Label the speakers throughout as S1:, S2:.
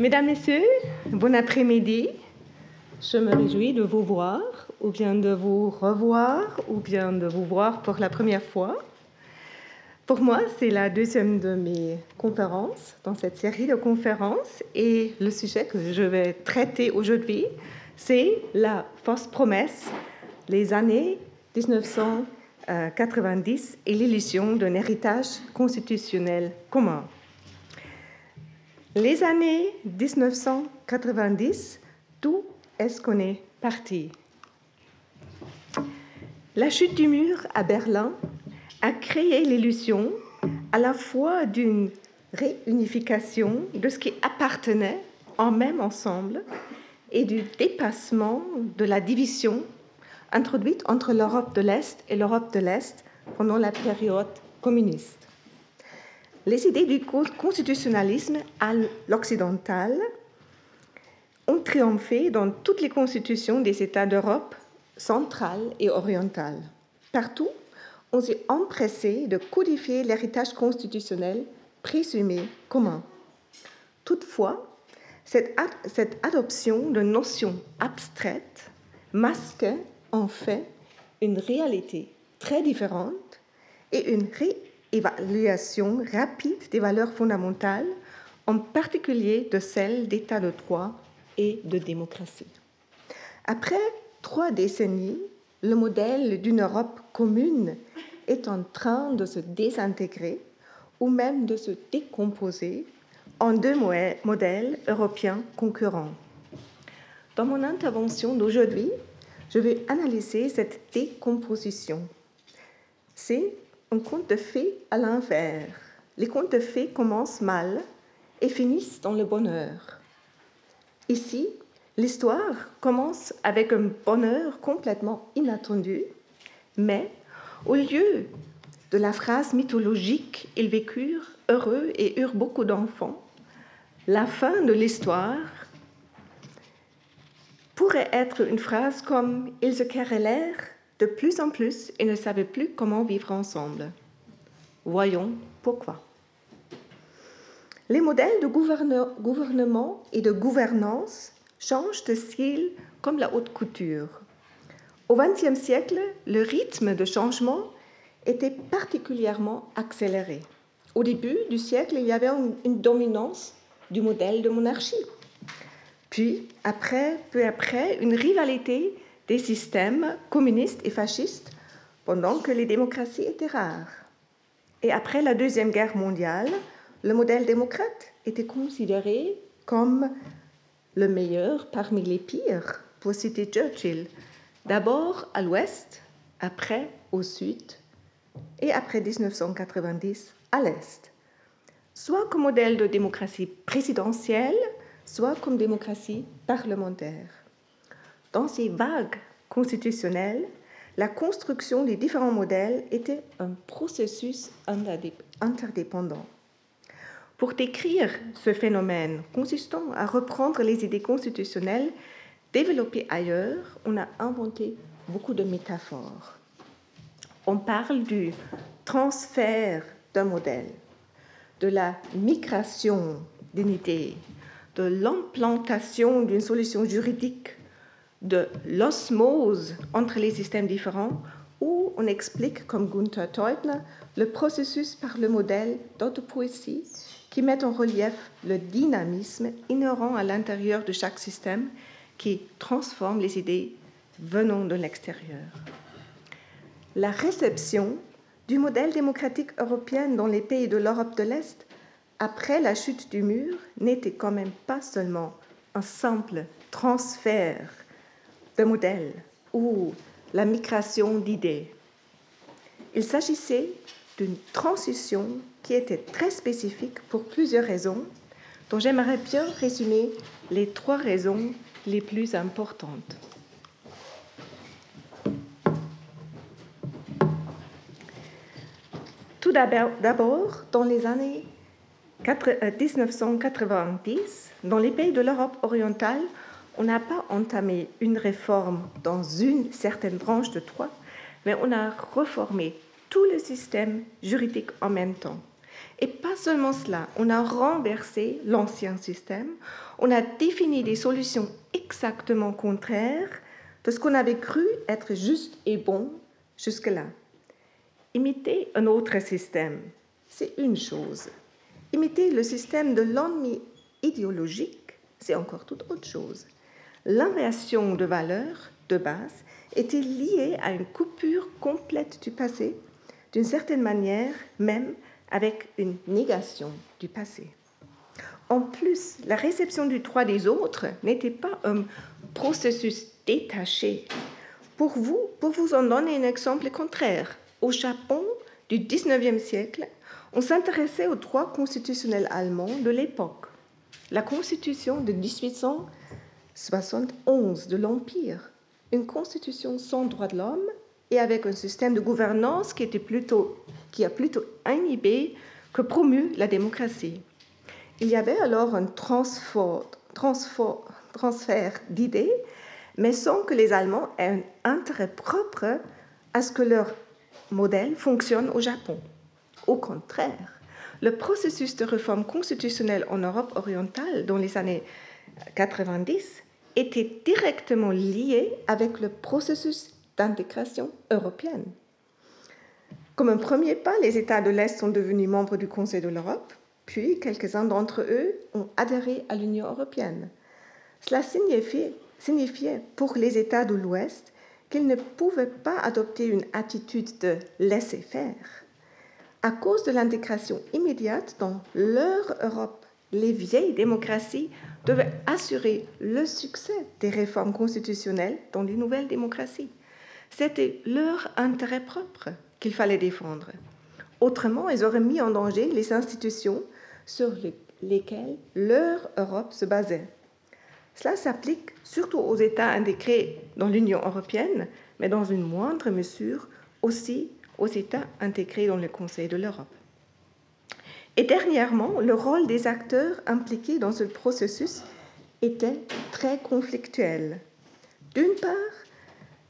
S1: Mesdames, Messieurs, bon après-midi. Je me réjouis de vous voir, ou bien de vous revoir, ou bien de vous voir pour la première fois. Pour moi, c'est la deuxième de mes conférences dans cette série de conférences et le sujet que je vais traiter aujourd'hui, c'est la fausse promesse, les années 1990 et l'illusion d'un héritage constitutionnel commun. Les années 1990, d'où est-ce qu'on est parti? La chute du mur à Berlin a créé l'illusion à la fois d'une réunification de ce qui appartenait en même ensemble et du dépassement de la division introduite entre l'Europe de l'Est et l'Europe de l'Est pendant la période communiste les idées du constitutionnalisme à l'occidental ont triomphé dans toutes les constitutions des États d'Europe centrale et orientale. Partout, on s'est empressé de codifier l'héritage constitutionnel présumé commun. Toutefois, cette, adoption de notions abstraites masquait en fait une réalité très différente et une réalité évaluation rapide des valeurs fondamentales, en particulier de celles d'état de droit et de démocratie. Après trois décennies, le modèle d'une Europe commune est en train de se désintégrer ou même de se décomposer en deux modèles européens concurrents. Dans mon intervention d'aujourd'hui, je vais analyser cette décomposition. C'est un conte de fées à l'envers. Les contes de fées commencent mal et finissent dans le bonheur. Ici, l'histoire commence avec un bonheur complètement inattendu, mais au lieu de la phrase mythologique Ils vécurent heureux et eurent beaucoup d'enfants, la fin de l'histoire pourrait être une phrase comme Ils se querellèrent de plus en plus et ne savaient plus comment vivre ensemble. Voyons pourquoi. Les modèles de gouvernement et de gouvernance changent de style comme la haute couture. Au XXe siècle, le rythme de changement était particulièrement accéléré. Au début du siècle, il y avait une dominance du modèle de monarchie. Puis, peu après, une rivalité des systèmes communistes et fascistes pendant que les démocraties étaient rares. Et après la Deuxième Guerre mondiale, le modèle démocrate était considéré comme le meilleur parmi les pires, pour citer Churchill. D'abord à l'ouest, après au sud, et après 1990 à l'est. Soit comme modèle de démocratie présidentielle, soit comme démocratie parlementaire. Dans ces vagues constitutionnelles, la construction des différents modèles était un processus interdépendant. Pour décrire ce phénomène consistant à reprendre les idées constitutionnelles développées ailleurs, on a inventé beaucoup de métaphores. On parle du transfert d'un modèle, de la migration d'une idée, de l'implantation d'une solution juridique de l'osmose entre les systèmes différents, où on explique, comme Gunther Teutner, le processus par le modèle d'autopoésie qui met en relief le dynamisme inhérent à l'intérieur de chaque système qui transforme les idées venant de l'extérieur. La réception du modèle démocratique européen dans les pays de l'Europe de l'Est après la chute du mur n'était quand même pas seulement un simple transfert de modèle ou la migration d'idées. Il s'agissait d'une transition qui était très spécifique pour plusieurs raisons, dont j'aimerais bien résumer les trois raisons les plus importantes. Tout d'abord, dans les années 1990, euh, dans les pays de l'Europe orientale, on n'a pas entamé une réforme dans une certaine branche de droit, mais on a reformé tout le système juridique en même temps. Et pas seulement cela, on a renversé l'ancien système, on a défini des solutions exactement contraires de ce qu'on avait cru être juste et bon jusque-là. Imiter un autre système, c'est une chose. Imiter le système de l'ennemi idéologique, c'est encore toute autre chose. L'inversion de valeurs de base était liée à une coupure complète du passé, d'une certaine manière même avec une négation du passé. En plus, la réception du droit des autres n'était pas un processus détaché. Pour vous, pour vous en donner un exemple contraire, au Japon du 19e siècle, on s'intéressait au droit constitutionnel allemand de l'époque. La constitution de 1871 de l'Empire, une constitution sans droit de l'homme et avec un système de gouvernance qui, était plutôt, qui a plutôt inhibé que promu la démocratie. Il y avait alors un transfert d'idées, mais sans que les Allemands aient un intérêt propre à ce que leur modèle fonctionne au Japon. Au contraire, le processus de réforme constitutionnelle en Europe orientale dans les années 90 était directement lié avec le processus d'intégration européenne. Comme un premier pas, les États de l'Est sont devenus membres du Conseil de l'Europe, puis quelques-uns d'entre eux ont adhéré à l'Union européenne. Cela signifiait, signifiait pour les États de l'Ouest qu'ils ne pouvaient pas adopter une attitude de laisser faire. À cause de l'intégration immédiate dans leur Europe, les vieilles démocraties devaient assurer le succès des réformes constitutionnelles dans les nouvelles démocraties. C'était leur intérêt propre qu'il fallait défendre. Autrement, ils auraient mis en danger les institutions sur lesquelles leur Europe se basait. Cela s'applique surtout aux États intégrés dans l'Union européenne, mais dans une moindre mesure aussi aux États intégrés dans le Conseil de l'Europe. Et dernièrement, le rôle des acteurs impliqués dans ce processus était très conflictuel. D'une part,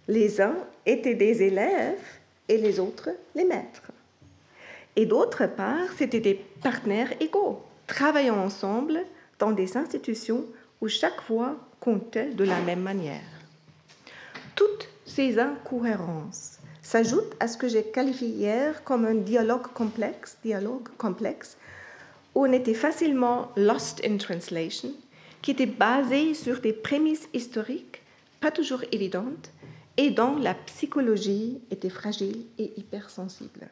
S1: les uns étaient des élèves et les autres les maîtres. Et d'autre part, c'étaient des partenaires égaux, travaillant ensemble dans des institutions où chaque voix comptait de la même manière. Toutes ces incohérences s'ajoutent à ce que j'ai qualifié hier comme un dialogue complexe, dialogue complexe, où on était facilement lost in translation, qui était basé sur des prémices historiques pas toujours évidentes et dont la psychologie était fragile et hypersensible.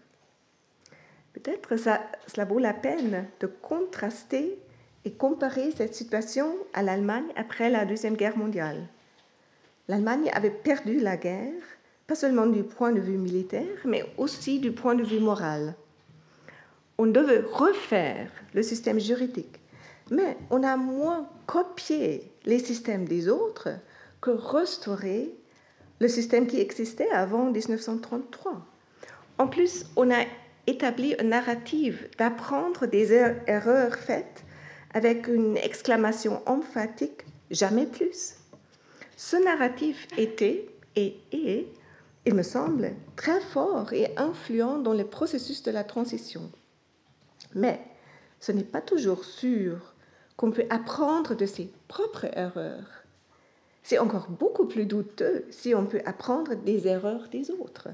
S1: Peut-être ça, cela vaut la peine de contraster et comparer cette situation à l'Allemagne après la Deuxième Guerre mondiale. L'Allemagne avait perdu la guerre, pas seulement du point de vue militaire, mais aussi du point de vue moral. On devait refaire le système juridique, mais on a moins copié les systèmes des autres que restauré le système qui existait avant 1933. En plus, on a établi une narrative d'apprendre des er-, erreurs faites avec une exclamation emphatique jamais plus. Ce narratif était et est, il me semble, très fort et influent dans le processus de la transition. Mais ce n'est pas toujours sûr qu'on peut apprendre de ses propres erreurs. C'est encore beaucoup plus douteux si on peut apprendre des erreurs des autres.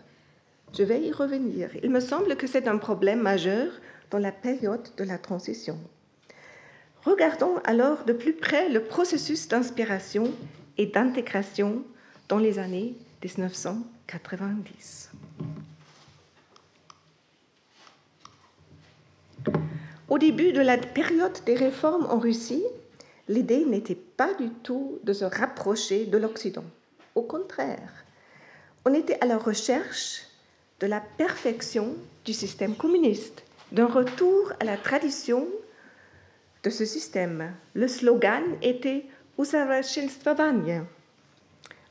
S1: Je vais y revenir. Il me semble que c'est un problème majeur dans la période de la transition. Regardons alors de plus près le processus d'inspiration et d'intégration dans les années 1990. Au début de la période des réformes en Russie, l'idée n'était pas du tout de se rapprocher de l'Occident. Au contraire, on était à la recherche de la perfection du système communiste, d'un retour à la tradition de ce système. Le slogan était Usavachinstravanya,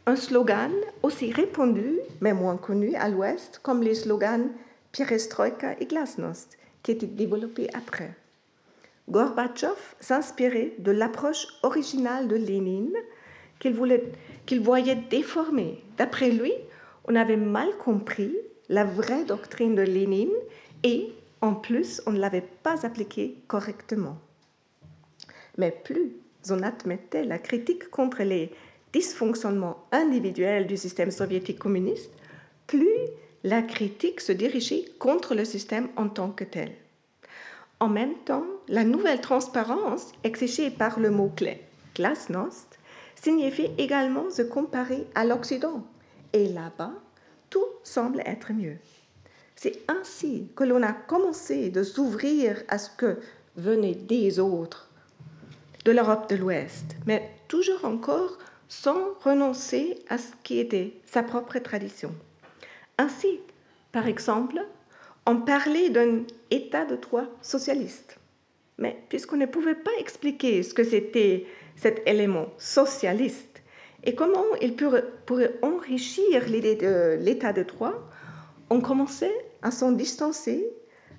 S1: un slogan aussi répandu, mais moins connu à l'Ouest, comme les slogans Perestroika et Glasnost, qui étaient développés après. Gorbatchev s'inspirait de l'approche originale de Lénine qu'il voyait déformée. D'après lui, on avait mal compris la vraie doctrine de Lénine et En plus, on ne l'avait pas appliqué correctement. Mais plus on admettait la critique contre les dysfonctionnements individuels du système soviétique communiste, plus la critique se dirigeait contre le système en tant que tel. En même temps, la nouvelle transparence exigée par le mot-clé glasnost signifie également se comparer à l'Occident. Et là-bas, tout semble être mieux. C'est ainsi que l'on a commencé de s'ouvrir à ce que venait des autres, de l'Europe de l'Ouest, mais toujours encore sans renoncer à ce qui était sa propre tradition. Ainsi, par exemple, on parlait d'un état de droit socialiste. Mais puisqu'on ne pouvait pas expliquer ce que c'était cet élément socialiste et comment il pourrait, enrichir l'idée de l'état de droit, on commençait à s'en distancer,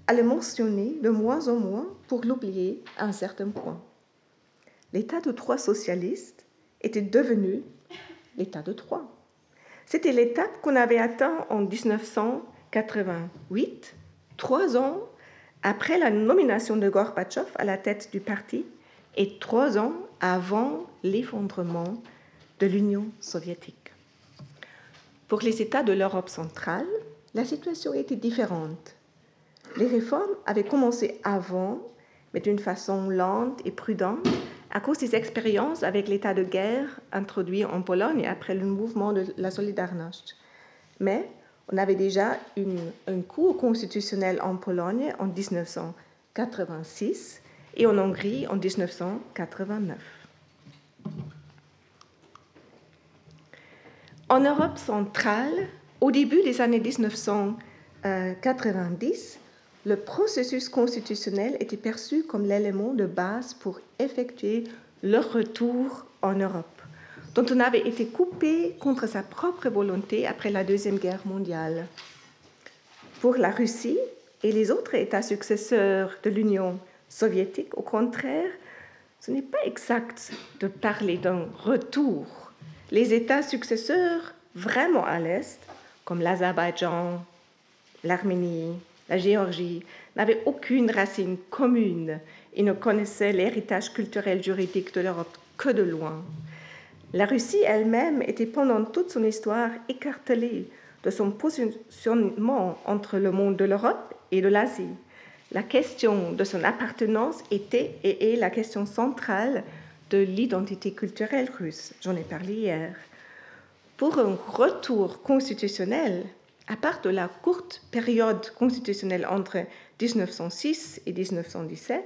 S1: à le mentionner de moins en moins pour l'oublier à un certain point. L'état de droit socialiste était devenu l'état de droit. C'était l'étape qu'on avait atteint en 1988, trois ans après la nomination de Gorbatchev à la tête du parti et trois ans avant l'effondrement de l'Union soviétique. Pour les États de l'Europe centrale, la situation était différente. Les réformes avaient commencé avant, mais d'une façon lente et prudente, à cause des expériences avec l'état de guerre introduit en Pologne après le mouvement de la Solidarność. Mais on avait déjà une, un cours constitutionnel en Pologne en 1986 et en Hongrie en 1989. En Europe centrale, au début des années 1990, le processus constitutionnel était perçu comme l'élément de base pour effectuer le retour en Europe, dont on avait été coupé contre sa propre volonté après la Deuxième Guerre mondiale. Pour la Russie et les autres États successeurs de l'Union soviétique, au contraire, ce n'est pas exact de parler d'un retour. Les États successeurs vraiment à l'Est, comme l'Azerbaïdjan, l'Arménie, la Géorgie, n'avait aucune racine commune et ne connaissait l'héritage culturel juridique de l'Europe que de loin. La Russie elle-même était pendant toute son histoire écartelée de son positionnement entre le monde de l'Europe et de l'Asie. La question de son appartenance était et est la question centrale de l'identité culturelle russe. J'en ai parlé hier. Pour un retour constitutionnel, à part de la courte période constitutionnelle entre 1906 et 1917,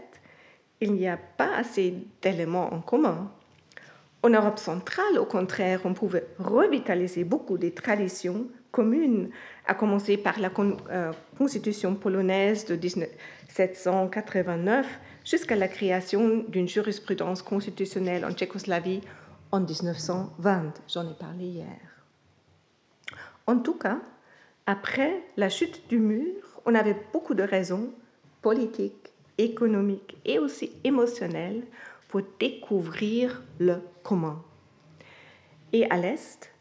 S1: il n'y a pas assez d'éléments en commun. En Europe centrale, au contraire, on pouvait revitaliser beaucoup des traditions communes, à commencer par la euh, constitution polonaise de 1789 jusqu'à la création d'une jurisprudence constitutionnelle en Tchécoslavie en 1920. J'en ai parlé hier. En tout cas, après la chute du mur, on avait beaucoup de raisons politiques, économiques et aussi émotionnelles pour découvrir le commun. Et à l'Est,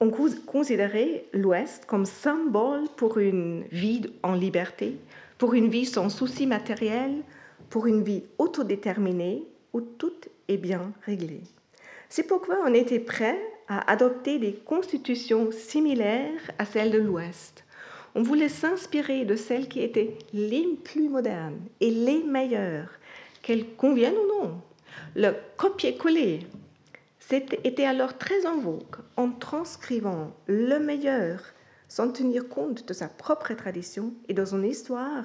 S1: on considérait l'Ouest comme symbole pour une vie en liberté, pour une vie sans soucis matériels, pour une vie autodéterminée où tout est bien réglé. C'est pourquoi on était prêt à adopter des constitutions similaires à celles de l'Ouest. On voulait s'inspirer de celles qui étaient les plus modernes et les meilleures, qu'elles conviennent ou non. Le copier-coller était alors très en vogue en transcrivant le meilleur sans tenir compte de sa propre tradition et de son histoire,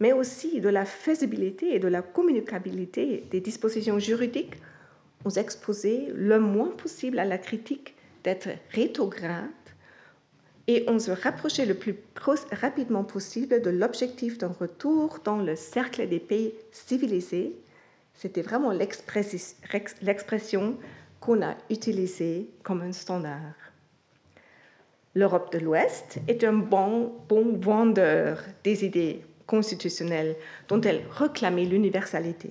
S1: mais aussi de la faisabilité et de la communicabilité des dispositions juridiques on s'exposait le moins possible à la critique d'être rétrograde et on se rapprochait le plus rapidement possible de l'objectif d'un retour dans le cercle des pays civilisés. C'était vraiment l'expression qu'on a utilisée comme un standard. L'Europe de l'Ouest est un bon, bon vendeur des idées constitutionnelles dont elle réclamait l'universalité.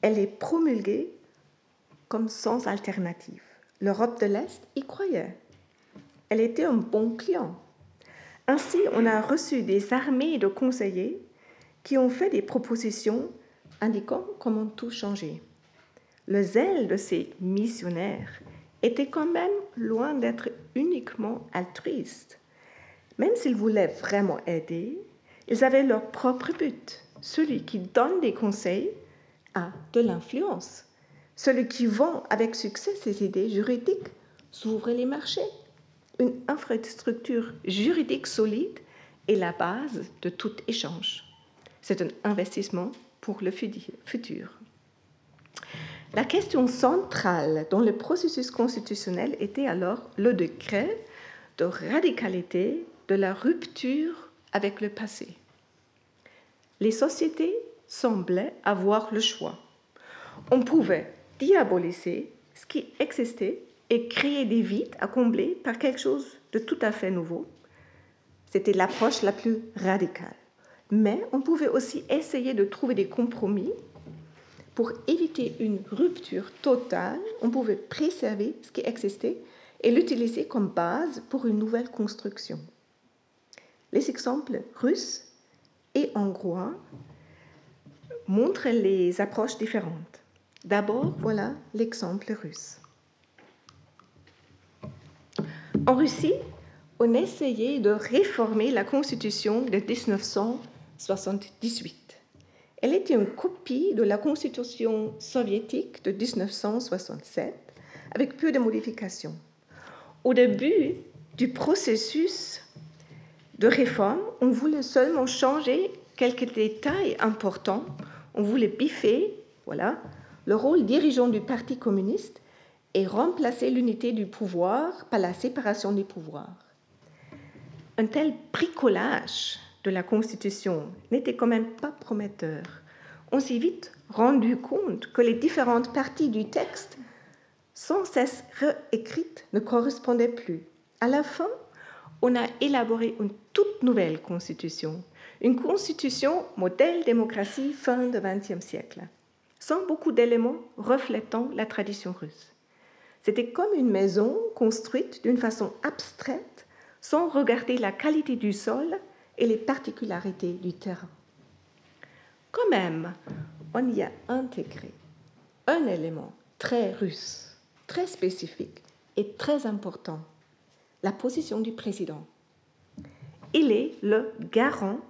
S1: Elle est promulguée comme sans alternative. L'Europe de l'Est y croyait. Elle était un bon client. Ainsi, on a reçu des armées de conseillers qui ont fait des propositions indiquant comment tout changer. Le zèle de ces missionnaires était quand même loin d'être uniquement altruiste. Même s'ils voulaient vraiment aider, ils avaient leur propre but. Celui qui donne des conseils a de l'influence. Celui qui vend avec succès ses idées juridiques s'ouvre les marchés. Une infrastructure juridique solide est la base de tout échange. C'est un investissement pour le futur. La question centrale dans le processus constitutionnel était alors le degré de radicalité de la rupture avec le passé. Les sociétés semblaient avoir le choix. On pouvait diaboliser ce qui existait et créer des vides à combler par quelque chose de tout à fait nouveau. C'était l'approche la plus radicale. Mais on pouvait aussi essayer de trouver des compromis pour éviter une rupture totale, on pouvait préserver ce qui existait et l'utiliser comme base pour une nouvelle construction. Les exemples russes et hongrois montrent les approches différentes. D'abord, voilà l'exemple russe. En Russie, on essayait de réformer la constitution de 1978. Elle était une copie de la Constitution soviétique de 1967, avec peu de modifications. Au début du processus de réforme, on voulait seulement changer quelques détails importants. On voulait biffer, voilà, le rôle dirigeant du Parti communiste et remplacer l'unité du pouvoir par la séparation des pouvoirs. Un tel bricolage de la Constitution n'était quand même pas prometteur. On s'est vite rendu compte que les différentes parties du texte, sans cesse réécrites, ne correspondaient plus. À la fin, on a élaboré une toute nouvelle constitution, une constitution modèle démocratie fin du XXe siècle, sans beaucoup d'éléments reflétant la tradition russe. C'était comme une maison construite d'une façon abstraite, sans regarder la qualité du sol et les particularités du terrain. Quand même, on y a intégré un élément très russe, très spécifique et très important, la position du président. Il est le garant,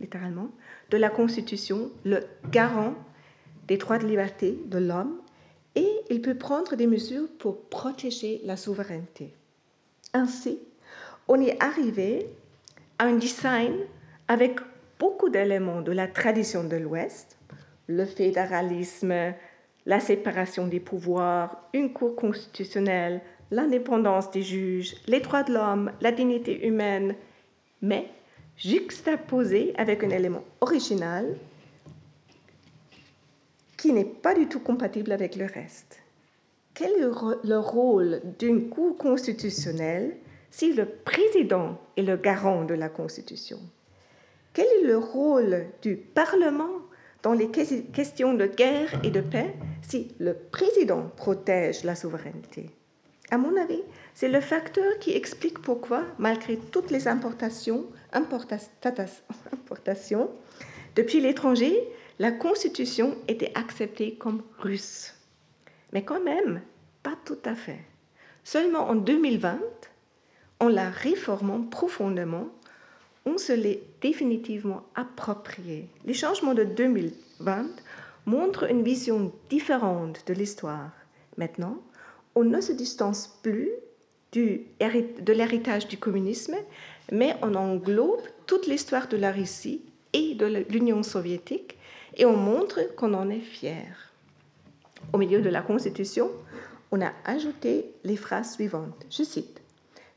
S1: littéralement, de la Constitution, le garant des droits de liberté de l'homme et il peut prendre des mesures pour protéger la souveraineté. Ainsi, on est arrivé un design avec beaucoup d'éléments de la tradition de l'Ouest, le fédéralisme, la séparation des pouvoirs, une cour constitutionnelle, l'indépendance des juges, les droits de l'homme, la dignité humaine, mais juxtaposé avec un élément original qui n'est pas du tout compatible avec le reste. Quel est le rôle d'une cour constitutionnelle si le président est le garant de la Constitution? Quel est le rôle du Parlement dans les questions de guerre et de paix si le président protège la souveraineté? À mon avis, c'est le facteur qui explique pourquoi, malgré toutes les importations, importations depuis l'étranger, la Constitution était acceptée comme russe. Mais quand même, pas tout à fait. Seulement en 2020, en la réformant profondément, on se l'est définitivement approprié. Les changements de 2020 montrent une vision différente de l'histoire. Maintenant, on ne se distance plus de l'héritage du communisme, mais on englobe toute l'histoire de la Russie et de l'Union soviétique et on montre qu'on en est fier. Au milieu de la Constitution, on a ajouté les phrases suivantes. Je cite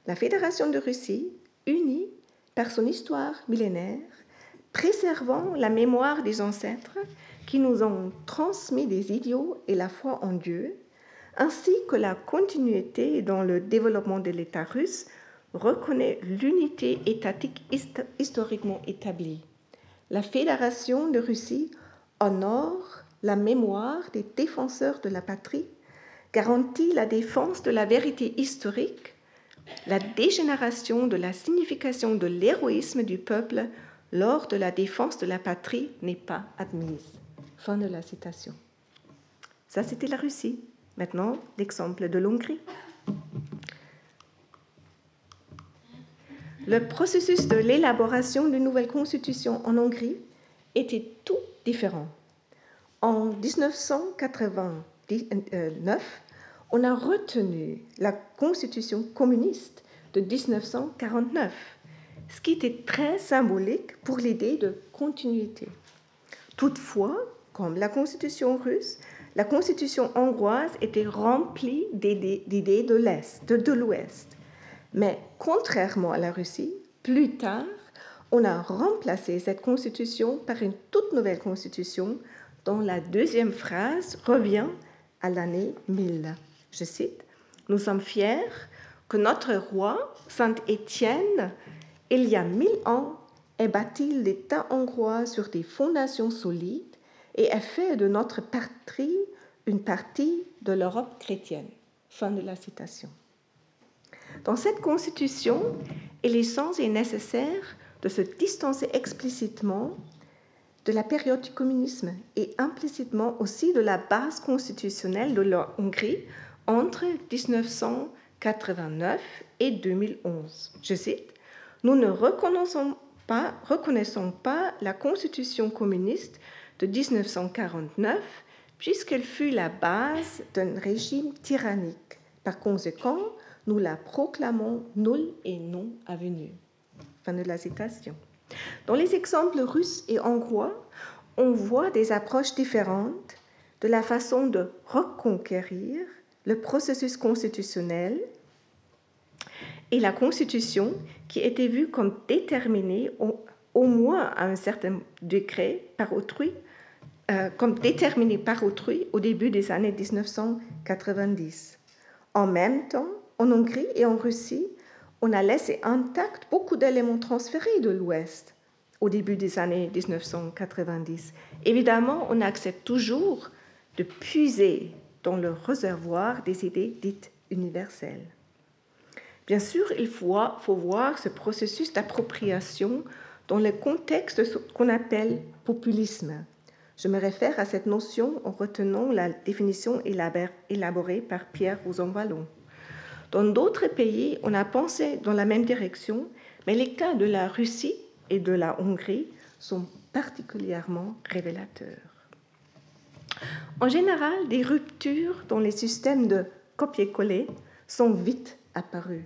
S1: la Fédération de Russie, unie par son histoire millénaire, préservant la mémoire des ancêtres qui nous ont transmis des idiots et la foi en Dieu, ainsi que la continuité dans le développement de l'État russe, reconnaît l'unité étatique historiquement établie. La Fédération de Russie honore la mémoire des défenseurs de la patrie, garantit la défense de la vérité historique la dégénération de la signification de l'héroïsme du peuple lors de la défense de la patrie n'est pas admise. Fin de la citation. Ça, c'était la Russie. Maintenant, l'exemple de l'Hongrie. Le processus de l'élaboration d'une nouvelle constitution en Hongrie était tout différent. En 1989, on a retenu la constitution communiste de 1949, ce qui était très symbolique pour l'idée de continuité. Toutefois, comme la constitution russe, la constitution hongroise était remplie d'idées de l'Est, de l'Ouest. Mais contrairement à la Russie, plus tard, on a remplacé cette constitution par une toute nouvelle constitution dont la deuxième phrase revient à l'année 1000. Je cite, Nous sommes fiers que notre roi, Saint Étienne, il y a mille ans, ait bâti l'État hongrois sur des fondations solides et ait fait de notre patrie une partie de l'Europe chrétienne. Fin de la citation. Dans cette constitution, il est et nécessaire de se distancer explicitement de la période du communisme et implicitement aussi de la base constitutionnelle de la Hongrie entre 1989 et 2011. Je cite, Nous ne reconnaissons pas, reconnaissons pas la constitution communiste de 1949 puisqu'elle fut la base d'un régime tyrannique. Par conséquent, nous la proclamons nulle et non avenue. Fin de la citation. Dans les exemples russes et hongrois, on voit des approches différentes de la façon de reconquérir le processus constitutionnel et la constitution qui était vue comme déterminée au, moins à un certain degré par autrui, euh, comme déterminée par autrui au début des années 1990. En même temps, en Hongrie et en Russie, on a laissé intact beaucoup d'éléments transférés de l'Ouest au début des années 1990. Évidemment, on accepte toujours de puiser dans le réservoir des idées dites universelles. Bien sûr, il faut, voir ce processus d'appropriation dans le contexte qu'on appelle populisme. Je me réfère à cette notion en retenant la définition élaborée par Pierre Rosanvallon. Dans d'autres pays, on a pensé dans la même direction, mais les cas de la Russie et de la Hongrie sont particulièrement révélateurs. En général, des ruptures dans les systèmes de copier-coller sont vite apparues.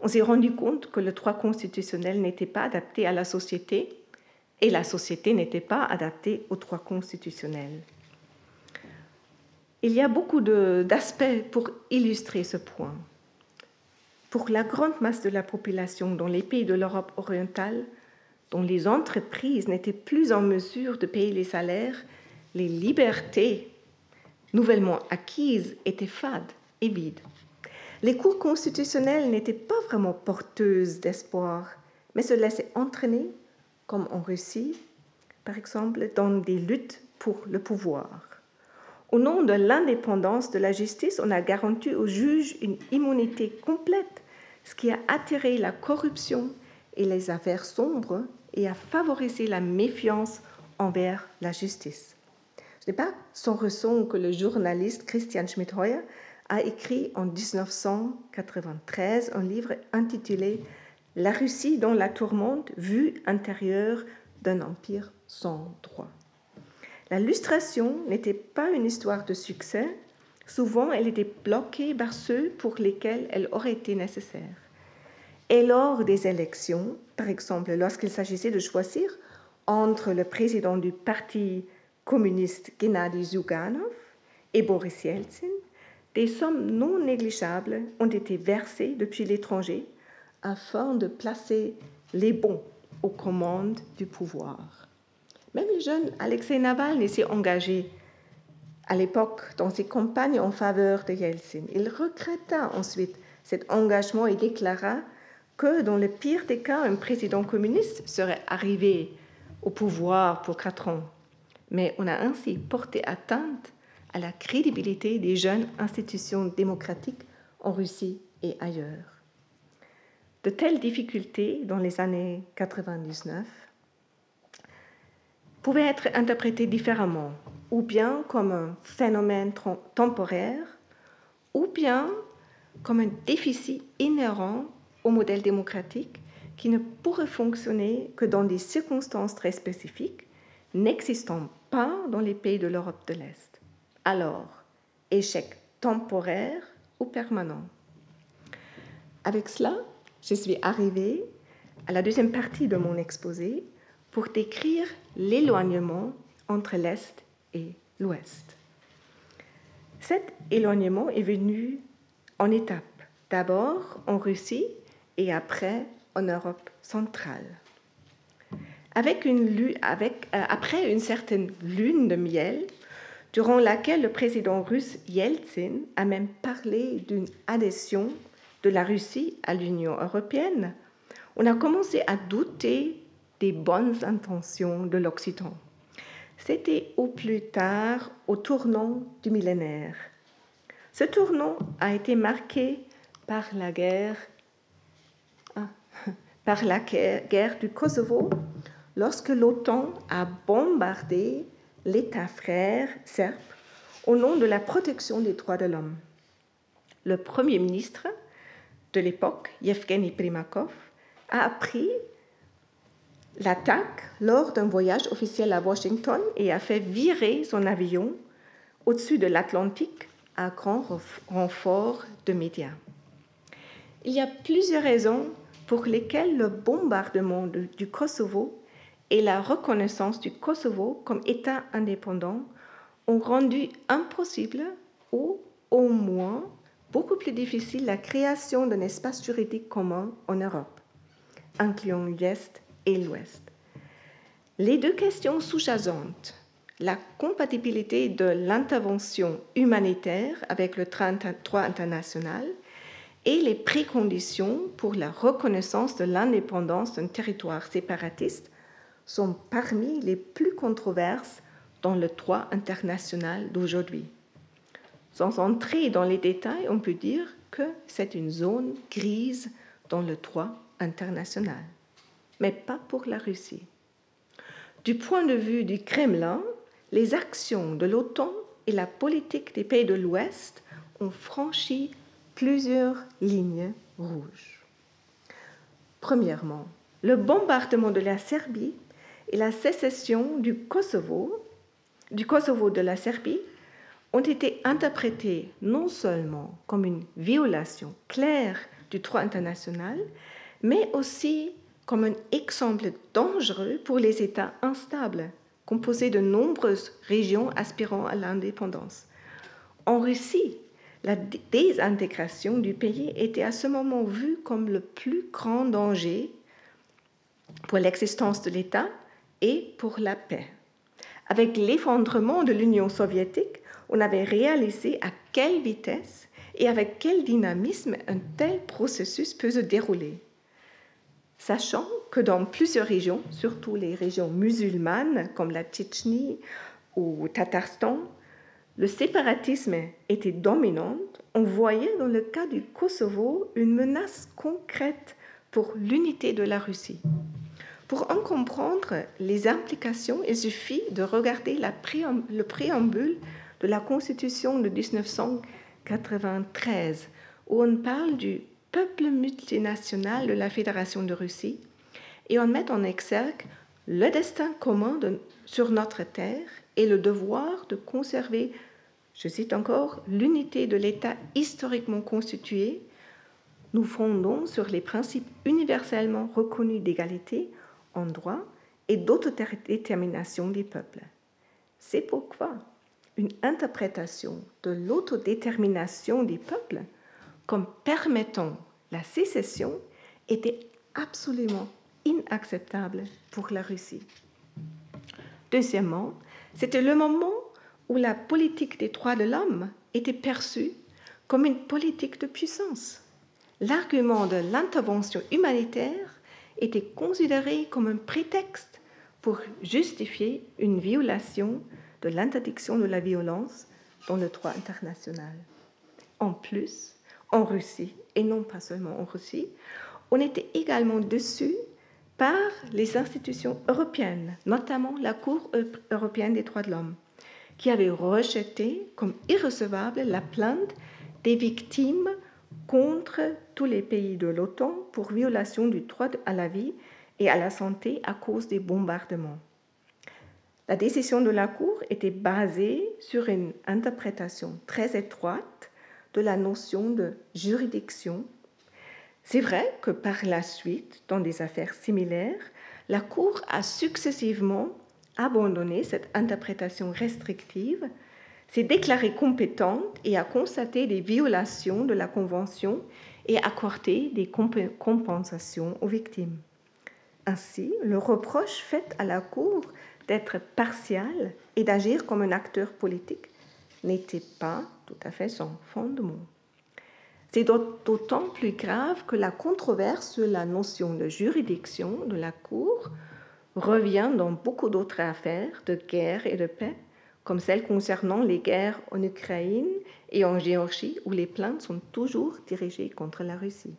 S1: On s'est rendu compte que le droit constitutionnel n'était pas adapté à la société et la société n'était pas adaptée au droit constitutionnel. Il y a beaucoup d'aspects pour illustrer ce point. Pour la grande masse de la population dans les pays de l'Europe orientale, dont les entreprises n'étaient plus en mesure de payer les salaires, les libertés nouvellement acquises étaient fades et vides. Les cours constitutionnels n'étaient pas vraiment porteuses d'espoir, mais se laissaient entraîner, comme en Russie, par exemple, dans des luttes pour le pouvoir. Au nom de l'indépendance de la justice, on a garanti aux juges une immunité complète, ce qui a attiré la corruption et les affaires sombres et a favorisé la méfiance envers la justice. Ce n'est pas sans raison que le journaliste Christian Schmidheuer a écrit en 1993 un livre intitulé La Russie dans la tourmente, vue intérieure d'un empire sans droit. La lustration n'était pas une histoire de succès, souvent elle était bloquée par ceux pour lesquels elle aurait été nécessaire. Et lors des élections, par exemple lorsqu'il s'agissait de choisir entre le président du Parti communiste Gennady Zyuganov et Boris Yeltsin, des sommes non négligeables ont été versées depuis l'étranger afin de placer les bons aux commandes du pouvoir. Même le jeune Alexei Navalny s'est engagé à l'époque dans ses campagnes en faveur de Yeltsin. Il regretta ensuite cet engagement et déclara que dans le pire des cas, un président communiste serait arrivé au pouvoir pour quatre ans. Mais on a ainsi porté atteinte à la crédibilité des jeunes institutions démocratiques en Russie et ailleurs. De telles difficultés dans les années 99 pouvait être interprété différemment, ou bien comme un phénomène temporaire, ou bien comme un déficit inhérent au modèle démocratique qui ne pourrait fonctionner que dans des circonstances très spécifiques, n'existant pas dans les pays de l'Europe de l'Est. Alors, échec temporaire ou permanent? Avec cela, je suis arrivée à la deuxième partie de mon exposé pour décrire l'éloignement entre l'Est et l'Ouest. Cet éloignement est venu en étapes, d'abord en Russie et après en Europe centrale. Avec une, euh, après une certaine lune de miel, durant laquelle le président russe Yeltsin a même parlé d'une adhésion de la Russie à l'Union européenne, on a commencé à douter des bonnes intentions de l'Occident. C'était au plus tard au tournant du millénaire. Ce tournant a été marqué par la guerre, ah, par la guerre du Kosovo, lorsque l'OTAN a bombardé l'État frère serbe au nom de la protection des droits de l'homme. Le Premier ministre de l'époque, Yevgeny Primakov, a appris l'attaque lors d'un voyage officiel à Washington et a fait virer son avion au-dessus de l'Atlantique à grand renfort de médias. Il y a plusieurs raisons pour lesquelles le bombardement du Kosovo et la reconnaissance du Kosovo comme État indépendant ont rendu impossible ou au moins beaucoup plus difficile la création d'un espace juridique commun en Europe, incluant l'Est et l'Ouest. Les deux questions sous-jacentes, la compatibilité de l'intervention humanitaire avec le droit international et les préconditions pour la reconnaissance de l'indépendance d'un territoire séparatiste sont parmi les plus controverses dans le droit international d'aujourd'hui. Sans entrer dans les détails, on peut dire que c'est une zone grise dans le droit international, mais pas pour la Russie. Du point de vue du Kremlin, les actions de l'OTAN et la politique des pays de l'Ouest ont franchi plusieurs lignes rouges. Premièrement, le bombardement de la Serbie et la sécession du Kosovo, du Kosovo de la Serbie ont été interprétés non seulement comme une violation claire du droit international, mais aussi comme un exemple dangereux pour les États instables, composés de nombreuses régions aspirant à l'indépendance. En Russie, la désintégration du pays était à ce moment vue comme le plus grand danger pour l'existence de l'État et pour la paix. Avec l'effondrement de l'Union soviétique, on avait réalisé à quelle vitesse et avec quel dynamisme un tel processus peut se dérouler. Sachant que dans plusieurs régions, surtout les régions musulmanes comme la Tchétchénie ou Tatarstan, le séparatisme était dominant, on voyait dans le cas du Kosovo une menace concrète pour l'unité de la Russie. Pour en comprendre les implications, il suffit de regarder le préambule de la Constitution de 1993, où on parle du peuple multinational de la Fédération de Russie et on met en exergue le destin commun sur notre terre et le devoir de conserver, je cite encore, l'unité de l'État historiquement constitué, nous fondons sur les principes universellement reconnus d'égalité en droit et d'autodétermination des peuples. C'est pourquoi une interprétation de l'autodétermination des peuples comme permettant la sécession était absolument inacceptable pour la Russie. Deuxièmement, c'était le moment où la politique des droits de l'homme était perçue comme une politique de puissance. L'argument de l'intervention humanitaire était considéré comme un prétexte pour justifier une violation de l'interdiction de la violence dans le droit international. En plus, en Russie, et non pas seulement en Russie, on était également dessus par les institutions européennes, notamment la Cour européenne des droits de l'homme, qui avait rejeté comme irrecevable la plainte des victimes contre tous les pays de l'OTAN pour violation du droit à la vie et à la santé à cause des bombardements. La décision de la Cour était basée sur une interprétation très étroite de la notion de juridiction. C'est vrai que par la suite, dans des affaires similaires, la Cour a successivement abandonné cette interprétation restrictive, s'est déclarée compétente et a constaté des violations de la Convention et accordé des compensations aux victimes. Ainsi, le reproche fait à la Cour d'être partial et d'agir comme un acteur politique n'était pas tout à fait sans fondement. C'est d'autant plus grave que la controverse sur la notion de juridiction de la Cour revient dans beaucoup d'autres affaires de guerre et de paix, comme celle concernant les guerres en Ukraine et en Géorgie, où les plaintes sont toujours dirigées contre la Russie.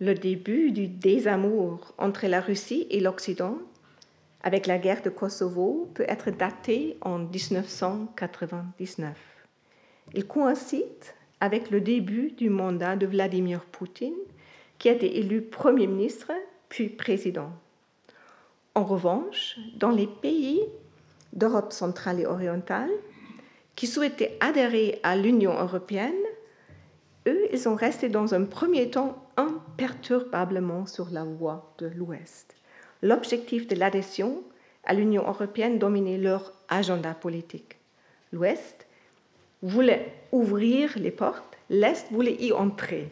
S1: Le début du désamour entre la Russie et l'Occident avec la guerre de Kosovo peut être daté en 1999. Il coïncide avec le début du mandat de Vladimir Poutine, qui a été élu Premier ministre puis président. En revanche, dans les pays d'Europe centrale et orientale qui souhaitaient adhérer à l'Union européenne, eux, ils sont restés dans un premier temps imperturbablement sur la voie de l'Ouest l'objectif de l'adhésion à l'Union européenne dominait leur agenda politique. L'Ouest voulait ouvrir les portes, l'Est voulait y entrer.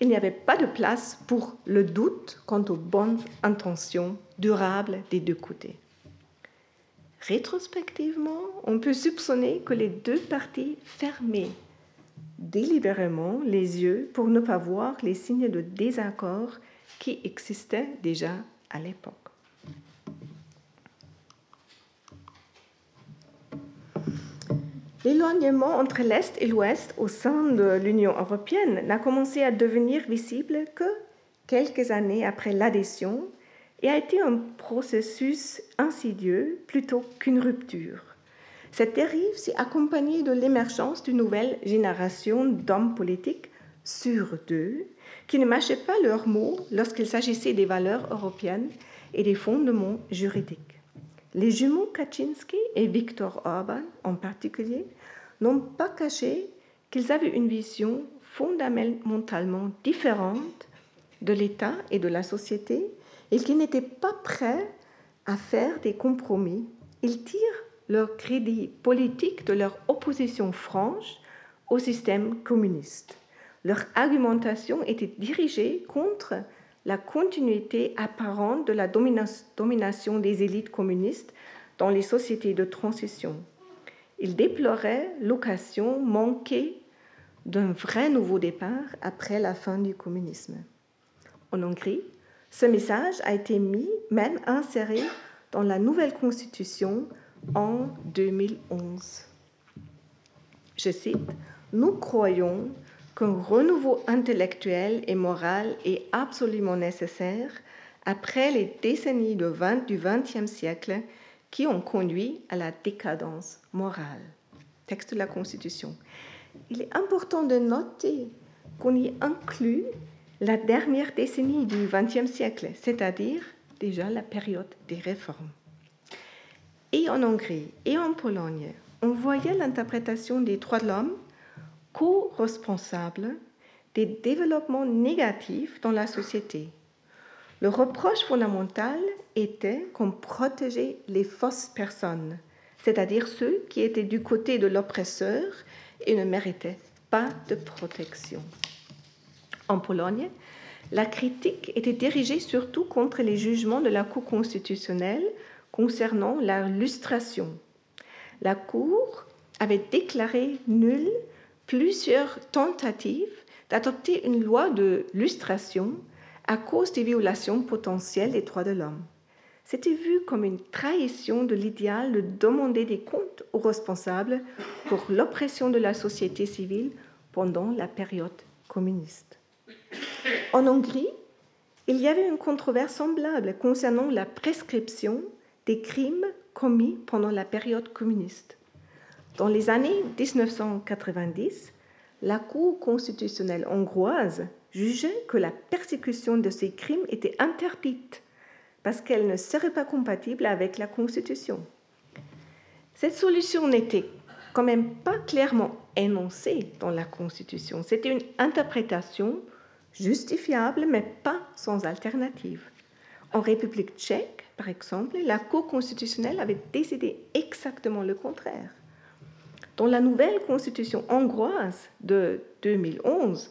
S1: Il n'y avait pas de place pour le doute quant aux bonnes intentions durables des deux côtés. Rétrospectivement, on peut soupçonner que les deux parties fermaient délibérément les yeux pour ne pas voir les signes de désaccord qui existaient déjà l'époque. L'éloignement entre l'Est et l'Ouest au sein de l'Union européenne n'a commencé à devenir visible que quelques années après l'adhésion et a été un processus insidieux plutôt qu'une rupture. Cette dérive s'est accompagnée de l'émergence d'une nouvelle génération d'hommes politiques sur deux qui ne mâchaient pas leurs mots lorsqu'il s'agissait des valeurs européennes et des fondements juridiques. Les jumeaux Kaczynski et Viktor Orban en particulier n'ont pas caché qu'ils avaient une vision fondamentalement différente de l'État et de la société et qu'ils n'étaient pas prêts à faire des compromis. Ils tirent leur crédit politique de leur opposition franche au système communiste. Leur argumentation était dirigée contre la continuité apparente de la domination des élites communistes dans les sociétés de transition. Ils déploraient l'occasion manquée d'un vrai nouveau départ après la fin du communisme. En Hongrie, ce message a été mis, même inséré dans la nouvelle constitution en 2011. Je cite, Nous croyons qu'un renouveau intellectuel et moral est absolument nécessaire après les décennies du XXe siècle qui ont conduit à la décadence morale. Texte de la Constitution. Il est important de noter qu'on y inclut la dernière décennie du XXe siècle, c'est-à-dire déjà la période des réformes. Et en Hongrie et en Pologne, on voyait l'interprétation des droits de l'homme co-responsable des développements négatifs dans la société. Le reproche fondamental était qu'on protégeait les fausses personnes, c'est-à-dire ceux qui étaient du côté de l'oppresseur et ne méritaient pas de protection. En Pologne, la critique était dirigée surtout contre les jugements de la Cour constitutionnelle concernant la lustration. La Cour avait déclaré nulle plusieurs tentatives d'adopter une loi de lustration à cause des violations potentielles des droits de l'homme. C'était vu comme une trahison de l'idéal de demander des comptes aux responsables pour l'oppression de la société civile pendant la période communiste. En Hongrie, il y avait une controverse semblable concernant la prescription des crimes commis pendant la période communiste. Dans les années 1990, la Cour constitutionnelle hongroise jugeait que la persécution de ces crimes était interdite parce qu'elle ne serait pas compatible avec la Constitution. Cette solution n'était quand même pas clairement énoncée dans la Constitution. C'était une interprétation justifiable, mais pas sans alternative. En République tchèque, par exemple, la Cour constitutionnelle avait décidé exactement le contraire. Dans la nouvelle constitution hongroise de 2011,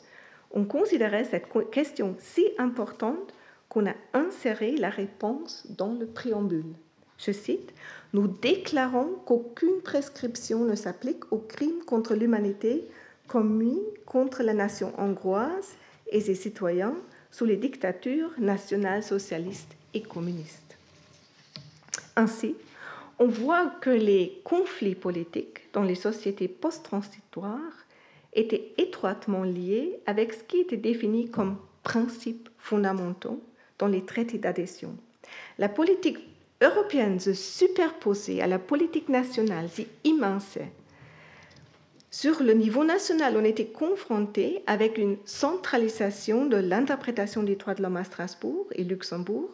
S1: on considérait cette question si importante qu'on a inséré la réponse dans le préambule. Je cite, Nous déclarons qu'aucune prescription ne s'applique aux crimes contre l'humanité commis contre la nation hongroise et ses citoyens sous les dictatures nationales socialistes et communistes. Ainsi, on voit que les conflits politiques dans les sociétés post-transitoires étaient étroitement liés avec ce qui était défini comme principes fondamentaux dans les traités d'adhésion. La politique européenne se superposait à la politique nationale si immense. Sur le niveau national, on était confronté avec une centralisation de l'interprétation des droits de l'homme à Strasbourg et Luxembourg,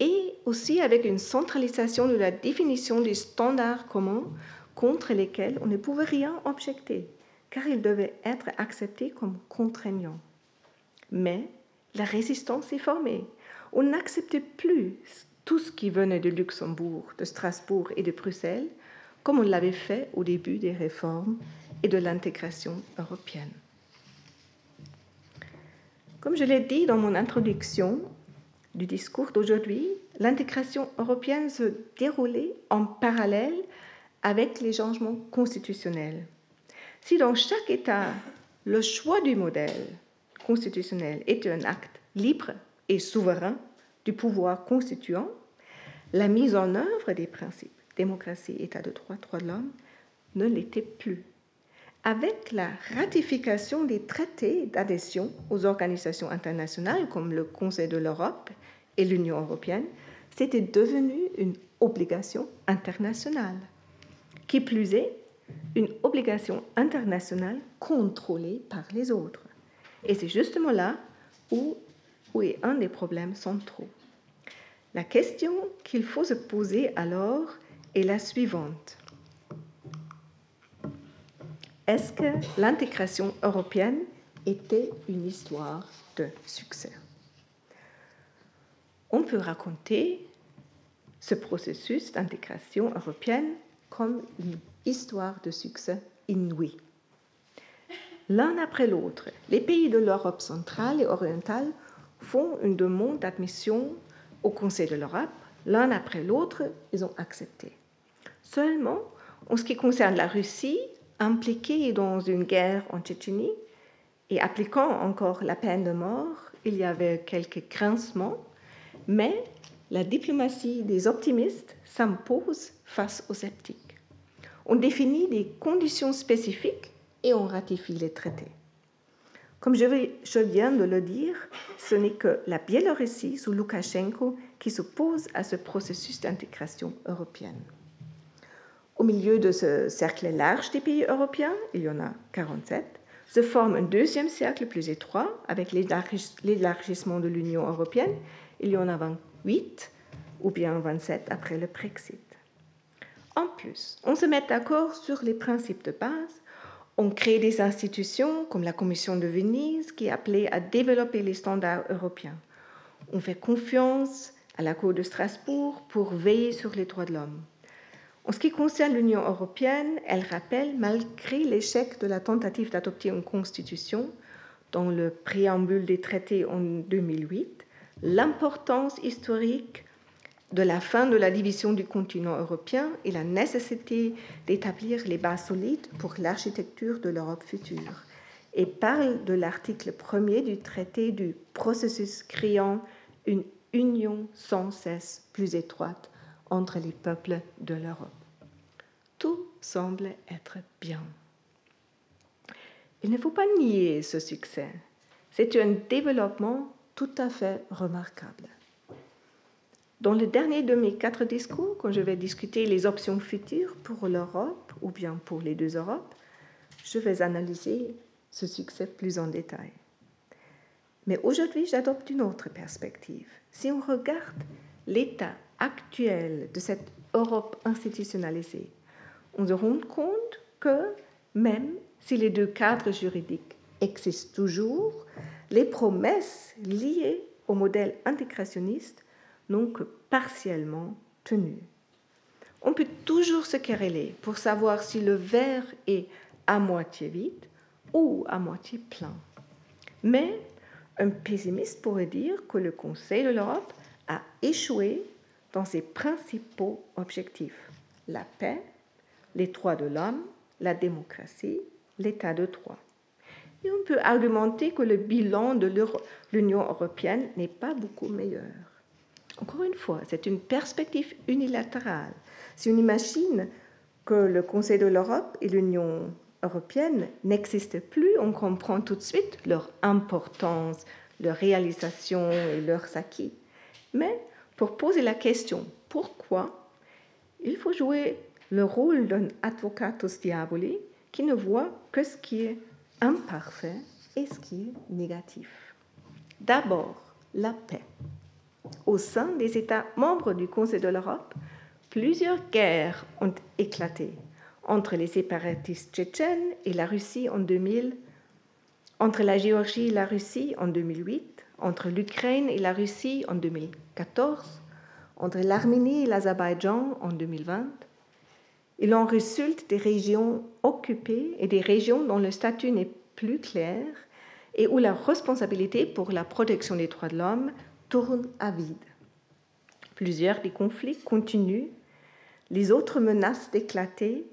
S1: et aussi avec une centralisation de la définition des standards communs contre lesquels on ne pouvait rien objecter, car ils devaient être acceptés comme contraignants. Mais la résistance est formée. On n'acceptait plus tout ce qui venait de Luxembourg, de Strasbourg et de Bruxelles, comme on l'avait fait au début des réformes et de l'intégration européenne. Comme je l'ai dit dans mon introduction du discours d'aujourd'hui, l'intégration européenne se déroulait en parallèle avec les changements constitutionnels. Si dans chaque État, le choix du modèle constitutionnel était un acte libre et souverain du pouvoir constituant, la mise en œuvre des principes démocratie, État de droit, droit de l'homme ne l'était plus. Avec la ratification des traités d'adhésion aux organisations internationales comme le Conseil de l'Europe et l'Union européenne, c'était devenu une obligation internationale. Qui plus est, une obligation internationale contrôlée par les autres. Et c'est justement là où, est un des problèmes centraux. La question qu'il faut se poser alors est la suivante. Est-ce que l'intégration européenne était une histoire de succès? On peut raconter ce processus d'intégration européenne comme une histoire de succès inouïe. L'un après l'autre, les pays de l'Europe centrale et orientale font une demande d'admission au Conseil de l'Europe. L'un après l'autre, ils ont accepté. Seulement, en ce qui concerne la Russie, impliquée dans une guerre en Tchétchénie et appliquant encore la peine de mort, il y avait quelques grincements, mais la diplomatie des optimistes s'impose face aux sceptiques. On définit des conditions spécifiques et on ratifie les traités. Comme je viens de le dire, ce n'est que la Biélorussie sous Loukachenko qui s'oppose à ce processus d'intégration européenne. Au milieu de ce cercle large des pays européens, il y en a 47, se forme un deuxième cercle plus étroit avec l'élargissement de l'Union européenne. Il y en a 28 ou bien 27 après le Brexit. En plus, on se met d'accord sur les principes de base. On crée des institutions comme la Commission de Venise qui est appelée à développer les standards européens. On fait confiance à la Cour de Strasbourg pour veiller sur les droits de l'homme. En ce qui concerne l'Union européenne, elle rappelle, malgré l'échec de la tentative d'adopter une constitution dans le préambule des traités en 2008, l'importance historique de la fin de la division du continent européen et la nécessité d'établir les bases solides pour l'architecture de l'Europe future, et parle de l'article premier du traité du processus créant une union sans cesse plus étroite entre les peuples de l'Europe. Tout semble être bien. Il ne faut pas nier ce succès. C'est un développement tout à fait remarquable. Dans le dernier de mes quatre discours, quand je vais discuter les options futures pour l'Europe ou bien pour les deux Europes, je vais analyser ce succès plus en détail. Mais aujourd'hui, j'adopte une autre perspective. Si on regarde l'état actuel de cette Europe institutionnalisée, on se rend compte que même si les deux cadres juridiques existent toujours, les promesses liées au modèle intégrationniste n'ont que partiellement tenu. On peut toujours se quereller pour savoir si le verre est à moitié vide ou à moitié plein. Mais un pessimiste pourrait dire que le Conseil de l'Europe a échoué dans ses principaux objectifs, la paix, les droits de l'homme, la démocratie, l'état de droit. Et on peut argumenter que le bilan de l'Union européenne n'est pas beaucoup meilleur. Encore une fois, c'est une perspective unilatérale. Si on imagine que le Conseil de l'Europe et l'Union européenne n'existent plus, on comprend tout de suite leur importance, leur réalisation et leurs acquis. Mais pour poser la question pourquoi, il faut jouer le rôle d'un advocatus diaboli qui ne voit que ce qui est imparfait et ce qui est négatif? D'abord, la paix. Au sein des États membres du Conseil de l'Europe, plusieurs guerres ont éclaté entre les séparatistes tchétchènes et la Russie en 2000, entre la Géorgie et la Russie en 2008, entre l'Ukraine et la Russie en 2014, entre l'Arménie et l'Azerbaïdjan en 2020. Il en résulte des régions occupées et des régions dont le statut n'est plus clair et où la responsabilité pour la protection des droits de l'homme tourne à vide. Plusieurs des conflits continuent, les autres menacent d'éclater.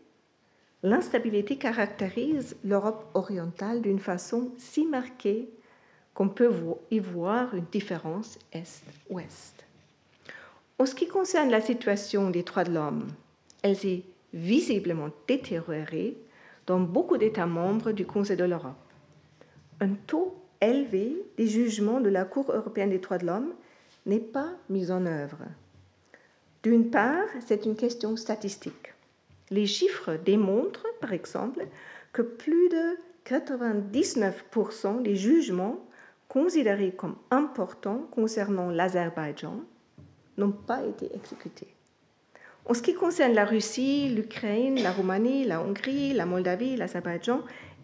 S1: L'instabilité caractérise l'Europe orientale d'une façon si marquée qu'on peut y voir une différence Est-Ouest. En ce qui concerne la situation des droits de l'homme, elle s'est visiblement détériorée dans beaucoup d'États membres du Conseil de l'Europe. Un taux élevé des jugements de la Cour européenne des droits de l'homme n'est pas mis en œuvre. D'une part, c'est une question statistique. Les chiffres démontrent, par exemple, que plus de 99% des jugements considérés comme importants concernant l'Azerbaïdjan n'ont pas été exécutés. En ce qui concerne la Russie, l'Ukraine, la Roumanie, la Hongrie, la Moldavie, l'Azerbaïdjan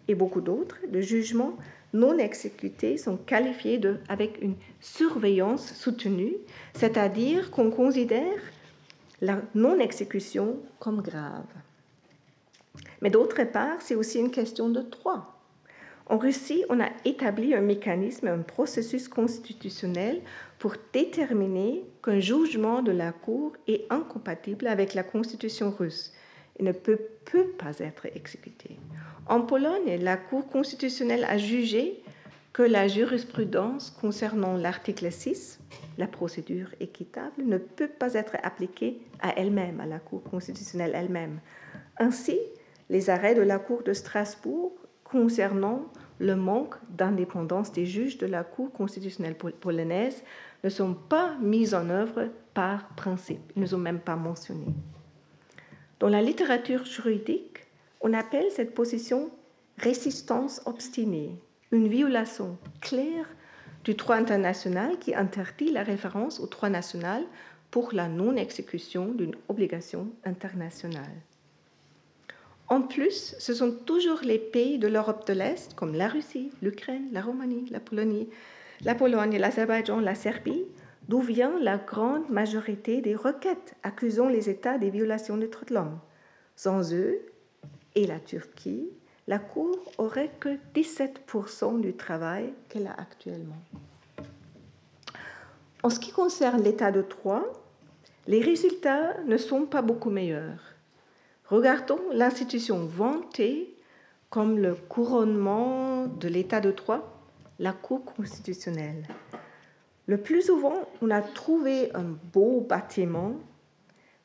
S1: et beaucoup d'autres, les jugements non exécutés sont qualifiés de, avec une surveillance soutenue, c'est-à-dire qu'on considère la non-exécution comme grave. Mais d'autre part, c'est aussi une question de droit. En Russie, on a établi un mécanisme, un processus constitutionnel pour déterminer qu'un jugement de la Cour est incompatible avec la constitution russe et ne peut, pas être exécuté. En Pologne, la Cour constitutionnelle a jugé que la jurisprudence concernant l'article 6, la procédure équitable, ne peut pas être appliquée à elle-même, à la Cour constitutionnelle elle-même. Ainsi, les arrêts de la Cour de Strasbourg concernant le manque d'indépendance des juges de la Cour constitutionnelle polonaise ne sont pas mis en œuvre par principe. Ils ne sont même pas mentionnés. Dans la littérature juridique, on appelle cette position résistance obstinée, une violation claire du droit international qui interdit la référence au droit national pour la non-exécution d'une obligation internationale. En plus, ce sont toujours les pays de l'Europe de l'Est, comme la Russie, l'Ukraine, la Roumanie, la Pologne, la Pologne, l'Azerbaïdjan, la Serbie, d'où vient la grande majorité des requêtes accusant les États des violations des droits de l'homme. Sans eux et la Turquie, la Cour aurait que 17% du travail qu'elle a actuellement. En ce qui concerne l'état de droit, les résultats ne sont pas beaucoup meilleurs. Regardons l'institution vantée comme le couronnement de l'état de droit, la Cour constitutionnelle. Le plus souvent, on a trouvé un beau bâtiment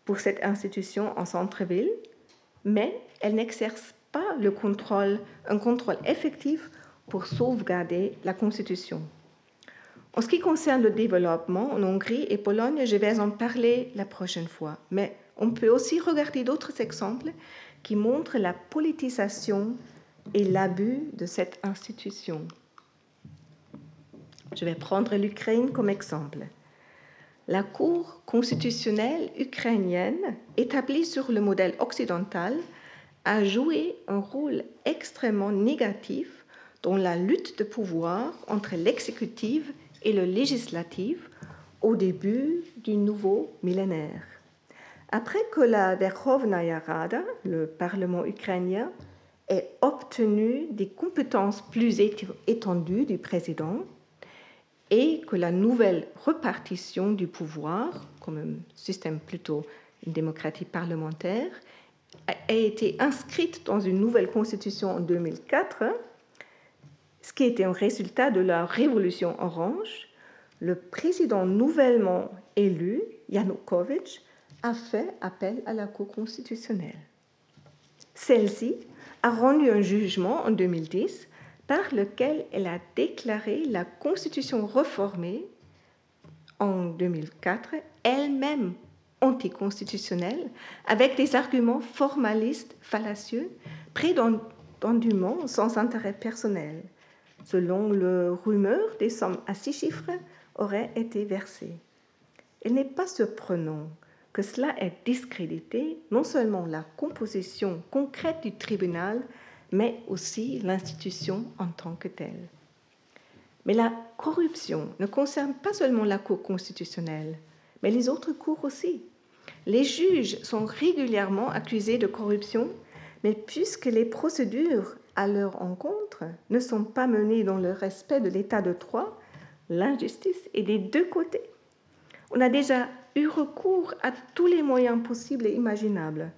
S1: pour cette institution en centre-ville, mais elle n'exerce pas le contrôle, un contrôle effectif pour sauvegarder la Constitution. En ce qui concerne le développement en Hongrie et Pologne, je vais en parler la prochaine fois. Mais on peut aussi regarder d'autres exemples qui montrent la politisation et l'abus de cette institution. Je vais prendre l'Ukraine comme exemple. La Cour constitutionnelle ukrainienne, établie sur le modèle occidental, a joué un rôle extrêmement négatif dans la lutte de pouvoir entre l'exécutif et le législatif au début du nouveau millénaire. Après que la Verkhovnaya Rada, le Parlement ukrainien, ait obtenu des compétences plus étendues du président et que la nouvelle repartition du pouvoir, comme un système plutôt une démocratie parlementaire, a été inscrite dans une nouvelle constitution en 2004, ce qui était un résultat de la révolution orange, le président nouvellement élu, Yanukovych, a fait appel à la Cour constitutionnelle. Celle-ci a rendu un jugement en 2010 par lequel elle a déclaré la Constitution réformée en 2004 elle-même anticonstitutionnelle avec des arguments formalistes fallacieux, prétendument sans intérêt personnel. Selon le rumeur, des sommes à six chiffres auraient été versées. Il n'est pas surprenant que cela ait discrédité non seulement la composition concrète du tribunal, mais aussi l'institution en tant que telle. Mais la corruption ne concerne pas seulement la Cour constitutionnelle, mais les autres cours aussi. Les juges sont régulièrement accusés de corruption, mais puisque les procédures à leur encontre ne sont pas menées dans le respect de l'état de droit, l'injustice est des deux côtés. On a déjà eu recours à tous les moyens possibles et imaginables.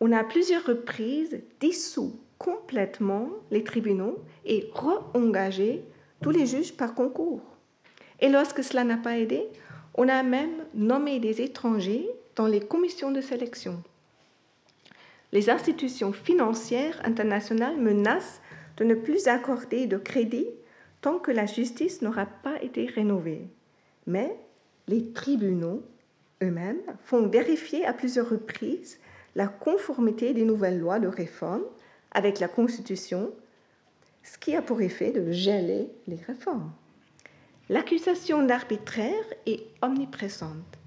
S1: On a à plusieurs reprises dissous complètement les tribunaux et re-engagé tous les juges par concours. Et lorsque cela n'a pas aidé, on a même nommé des étrangers dans les commissions de sélection. Les institutions financières internationales menacent de ne plus accorder de crédit tant que la justice n'aura pas été rénovée. Mais les tribunaux eux-mêmes font vérifier à plusieurs reprises la conformité des nouvelles lois de réforme avec la Constitution, ce qui a pour effet de geler les réformes. L'accusation d'arbitraire est omniprésente.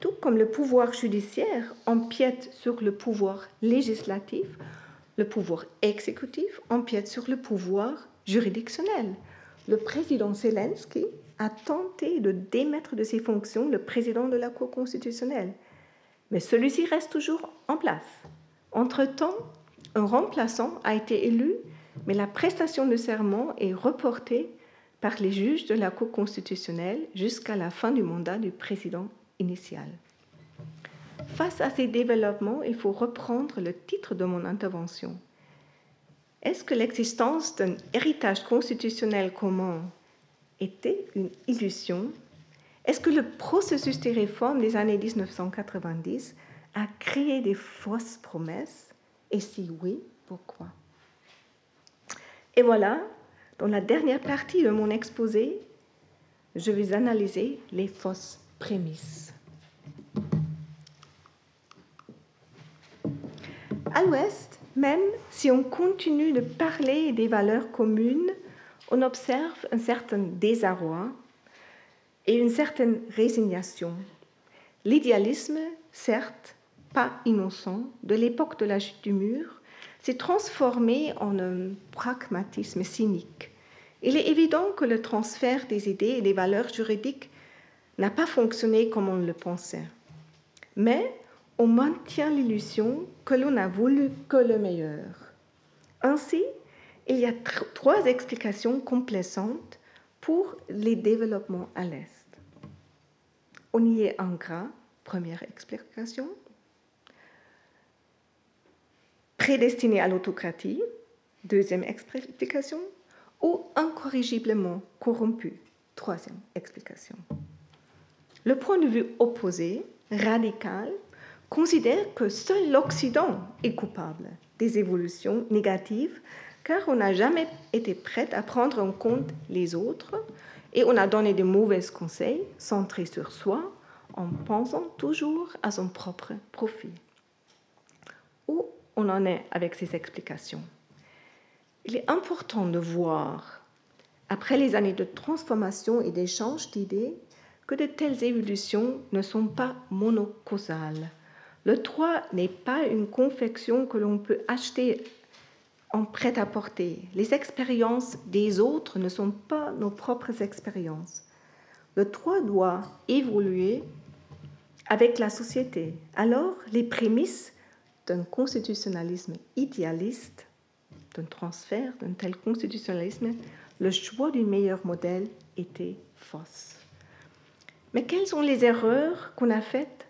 S1: Tout comme le pouvoir judiciaire empiète sur le pouvoir législatif, le pouvoir exécutif empiète sur le pouvoir juridictionnel. Le président Zelensky a tenté de démettre de ses fonctions le président de la Cour constitutionnelle, mais celui-ci reste toujours en place. Entre-temps, un remplaçant a été élu, mais la prestation de serment est reportée par les juges de la Cour constitutionnelle jusqu'à la fin du mandat du président initial. Face à ces développements, il faut reprendre le titre de mon intervention. Est-ce que l'existence d'un héritage constitutionnel commun était une illusion. Est-ce que le processus des réformes des années 1990 a créé des fausses promesses? Et si oui, pourquoi? Et voilà, dans la dernière partie de mon exposé, je vais analyser les fausses prémices. À l'ouest, même si on continue de parler des valeurs communes, on observe un certain désarroi et une certaine résignation. L'idéalisme, certes pas innocent, de l'époque de la chute du mur, s'est transformé en un pragmatisme cynique. Il est évident que le transfert des idées et des valeurs juridiques n'a pas fonctionné comme on le pensait. Mais on maintient l'illusion que l'on a voulu que le meilleur. Ainsi, il y a trois explications complaisantes pour les développements à l'Est. On y est ingrat, première explication. Prédestiné à l'autocratie, deuxième explication. Ou incorrigiblement corrompu, troisième explication. Le point de vue opposé, radical, considère que seul l'Occident est coupable des évolutions négatives car on n'a jamais été prêt à prendre en compte les autres Et on a donné de mauvais conseils centrés sur soi en pensant toujours à son propre profit. Où on en est avec ces explications? Il est important de voir, après les années de transformation et d'échange d'idées, que de telles évolutions ne sont pas monocausales. Le droit n'est pas une confection que l'on peut acheter en prêt-à-porter. Les expériences des autres ne sont pas nos propres expériences. Le droit doit évoluer avec la société. Alors, les prémices d'un constitutionnalisme idéaliste, d'un transfert d'un tel constitutionnalisme, le choix du meilleur modèle était fausse. Mais quelles sont les erreurs qu'on a faites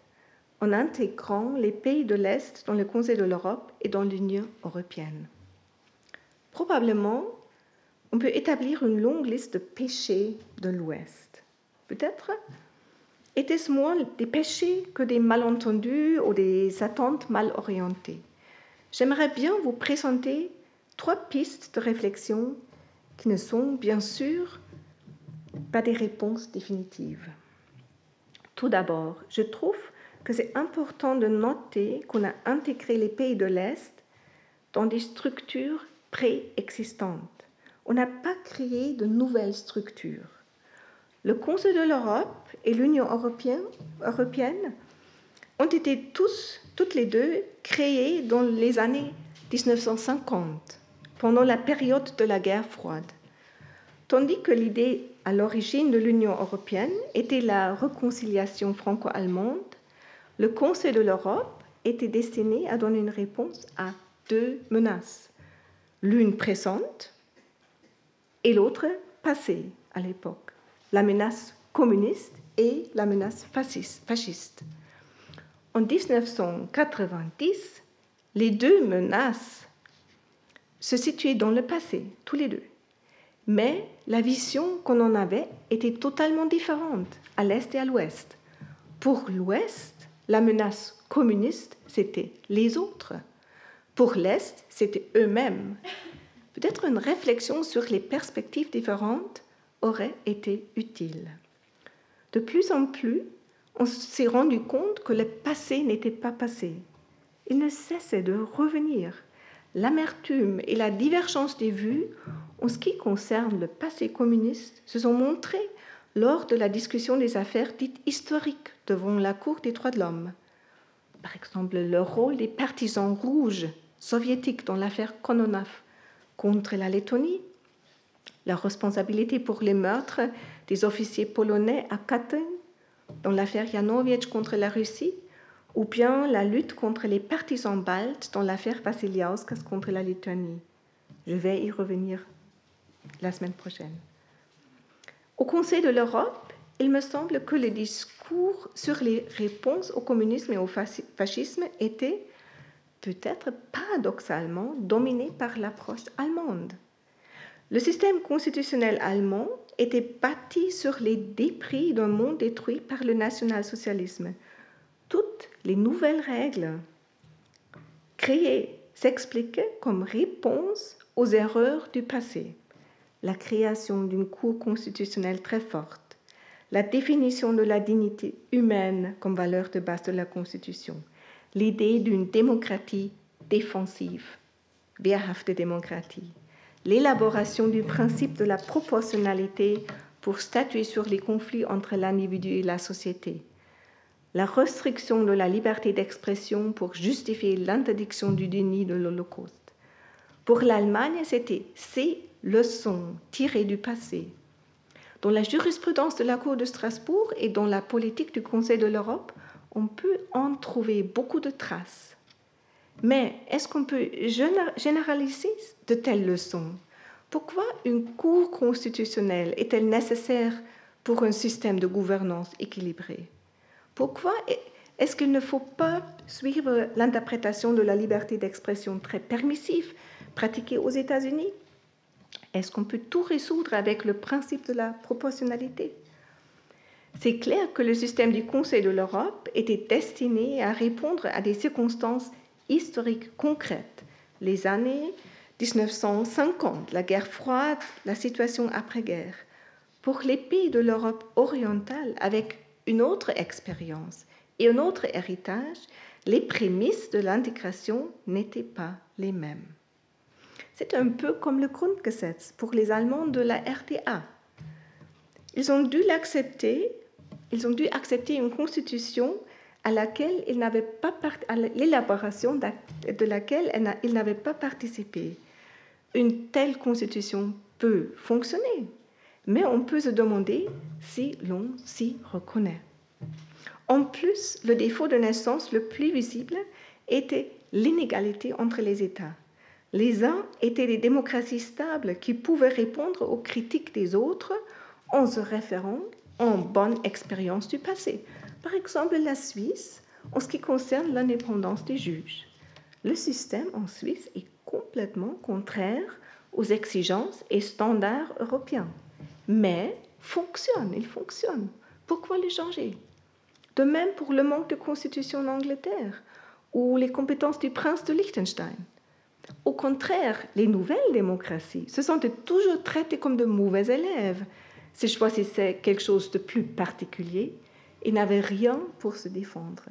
S1: en intégrant les pays de l'Est dans le Conseil de l'Europe et dans l'Union européenne? Probablement, on peut établir une longue liste de péchés de l'Ouest. Peut-être? Était-ce moins des péchés que des malentendus ou des attentes mal orientées. J'aimerais bien vous présenter trois pistes de réflexion qui ne sont bien sûr pas des réponses définitives. Tout d'abord, je trouve que c'est important de noter qu'on a intégré les pays de l'Est dans des structures préexistantes. On n'a pas créé de nouvelles structures. Le Conseil de l'Europe et l'Union européenne, ont été tous, toutes les deux, créés dans les années 1950, pendant la période de la guerre froide. Tandis que l'idée à l'origine de l'Union européenne était la réconciliation franco-allemande, le Conseil de l'Europe était destiné à donner une réponse à deux menaces, l'une présente et l'autre passée à l'époque, la menace communiste et la menace fasciste. En 1990, les deux menaces se situaient dans le passé, tous les deux. Mais la vision qu'on en avait était totalement différente à l'Est et à l'Ouest. Pour l'Ouest, la menace communiste, c'était les autres. Pour l'Est, c'était eux-mêmes. Peut-être une réflexion sur les perspectives différentes aurait été utile. De plus en plus, on s'est rendu compte que le passé n'était pas passé. Il ne cessait de revenir. L'amertume et la divergence des vues en ce qui concerne le passé communiste se sont montrées lors de la discussion des affaires dites historiques devant la Cour des droits de l'homme. Par exemple, le rôle des partisans rouges soviétiques dans l'affaire Kononov contre la Lettonie, la responsabilité pour les meurtres des officiers polonais à Katyn dans l'affaire Janowicz contre la Russie, ou bien la lutte contre les partisans baltes dans l'affaire Vasiliauskas contre la Lituanie. Je vais y revenir la semaine prochaine. Au Conseil de l'Europe, il me semble que les discours sur les réponses au communisme et au fascisme étaient peut-être paradoxalement dominés par l'approche allemande. Le système constitutionnel allemand était bâti sur les débris d'un monde détruit par le national-socialisme. Toutes les nouvelles règles créées s'expliquaient comme réponse aux erreurs du passé. La création d'une Cour constitutionnelle très forte, la définition de la dignité humaine comme valeur de base de la Constitution, l'idée d'une démocratie défensive, wehrhafte démocratie, l'élaboration du principe de la proportionnalité pour statuer sur les conflits entre l'individu et la société, la restriction de la liberté d'expression pour justifier l'interdiction du déni de l'Holocauste. Pour l'Allemagne, c'était ces leçons tirées du passé. Dans la jurisprudence de la Cour de Strasbourg et dans la politique du Conseil de l'Europe, on peut en trouver beaucoup de traces. Mais est-ce qu'on peut généraliser de telles leçons? Pourquoi une Cour constitutionnelle est-elle nécessaire pour un système de gouvernance équilibré? Pourquoi est-ce qu'il ne faut pas suivre l'interprétation de la liberté d'expression très permissive pratiquée aux États-Unis? Est-ce qu'on peut tout résoudre avec le principe de la proportionnalité? C'est clair que le système du Conseil de l'Europe était destiné à répondre à des circonstances historiques concrètes, les années 1950, la guerre froide, la situation après-guerre. pour les pays de l'Europe orientale avec une autre expérience et un autre héritage, les prémices de l'intégration n'étaient pas les mêmes. C'est un peu comme le Grundgesetz pour les Allemands de la RTA. Ils ont dû l'accepter, ils ont dû accepter une constitution à laquelle ils n'avaient pas l'élaboration de laquelle ils n'avaient pas participé. Une telle constitution peut fonctionner, mais on peut se demander si l'on s'y reconnaît. En plus, le défaut de naissance le plus visible était l'inégalité entre les États. Les uns étaient des démocraties stables qui pouvaient répondre aux critiques des autres en se référant en bonne expérience du passé. Par exemple, la Suisse, en ce qui concerne l'indépendance des juges. Le système en Suisse est complètement contraire aux exigences et standards européens, mais fonctionne, il fonctionne. Pourquoi le changer? De même pour le manque de constitution en Angleterre ou les compétences du prince de Liechtenstein. Au contraire, les nouvelles démocraties se sont toujours traitées comme de mauvais élèves s'ils choisissaient quelque chose de plus particulier et n'avaient rien pour se défendre.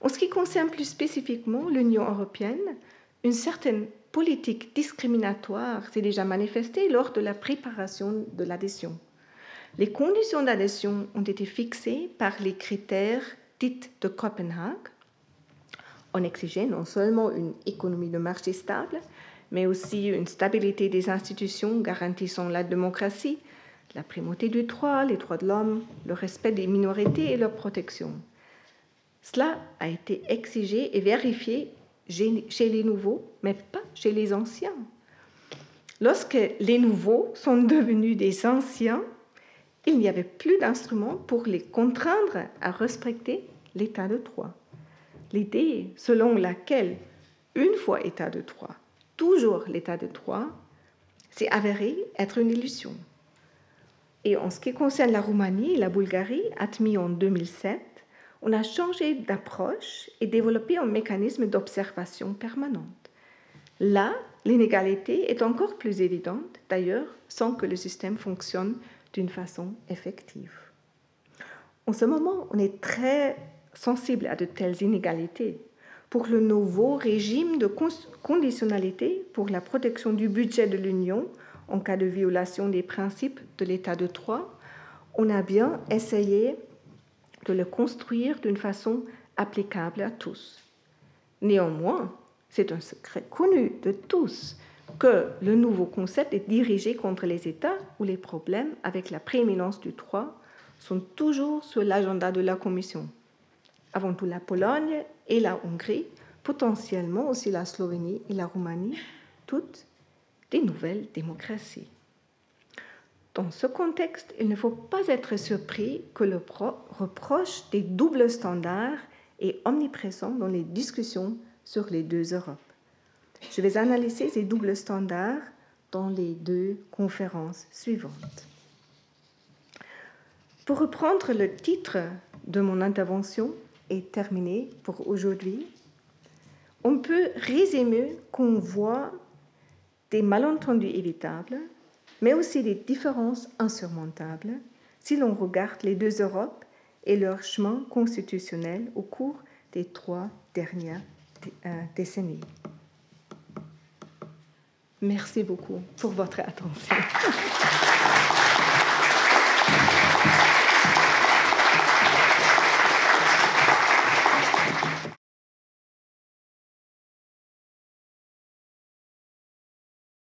S1: En ce qui concerne plus spécifiquement l'Union européenne, une certaine politique discriminatoire s'est déjà manifestée lors de la préparation de l'adhésion. Les conditions d'adhésion ont été fixées par les critères dits de Copenhague. On exigeait non seulement une économie de marché stable, mais aussi une stabilité des institutions garantissant la démocratie, la primauté du droit, les droits de l'homme, le respect des minorités et leur protection. Cela a été exigé et vérifié chez les nouveaux, mais pas chez les anciens. Lorsque les nouveaux sont devenus des anciens, il n'y avait plus d'instruments pour les contraindre à respecter l'état de droit. L'idée selon laquelle, une fois état de droit, toujours l'état de droit, s'est avérée être une illusion. Et en ce qui concerne la Roumanie et la Bulgarie, admis en 2007, on a changé d'approche et développé un mécanisme d'observation permanente. Là, l'inégalité est encore plus évidente, d'ailleurs, sans que le système fonctionne d'une façon effective. En ce moment, on est très sensible à de telles inégalités. Pour le nouveau régime de conditionnalité pour la protection du budget de l'Union en cas de violation des principes de l'état de droit, on a bien essayé de le construire d'une façon applicable à tous. Néanmoins, c'est un secret connu de tous que le nouveau concept est dirigé contre les États où les problèmes avec la prééminence du droit sont toujours sur l'agenda de la Commission. Avant tout la Pologne et la Hongrie, potentiellement aussi la Slovénie et la Roumanie, toutes des nouvelles démocraties. Dans ce contexte, il ne faut pas être surpris que le reproche des doubles standards est omniprésent dans les discussions sur les deux Europes. Je vais analyser ces doubles standards dans les deux conférences suivantes. Pour reprendre le titre de mon intervention et terminer pour aujourd'hui, on peut résumer qu'on voit des malentendus évitables, mais aussi des différences insurmontables si l'on regarde les deux Europes et leur chemin constitutionnel au cours des trois dernières euh, décennies. Merci beaucoup pour votre attention.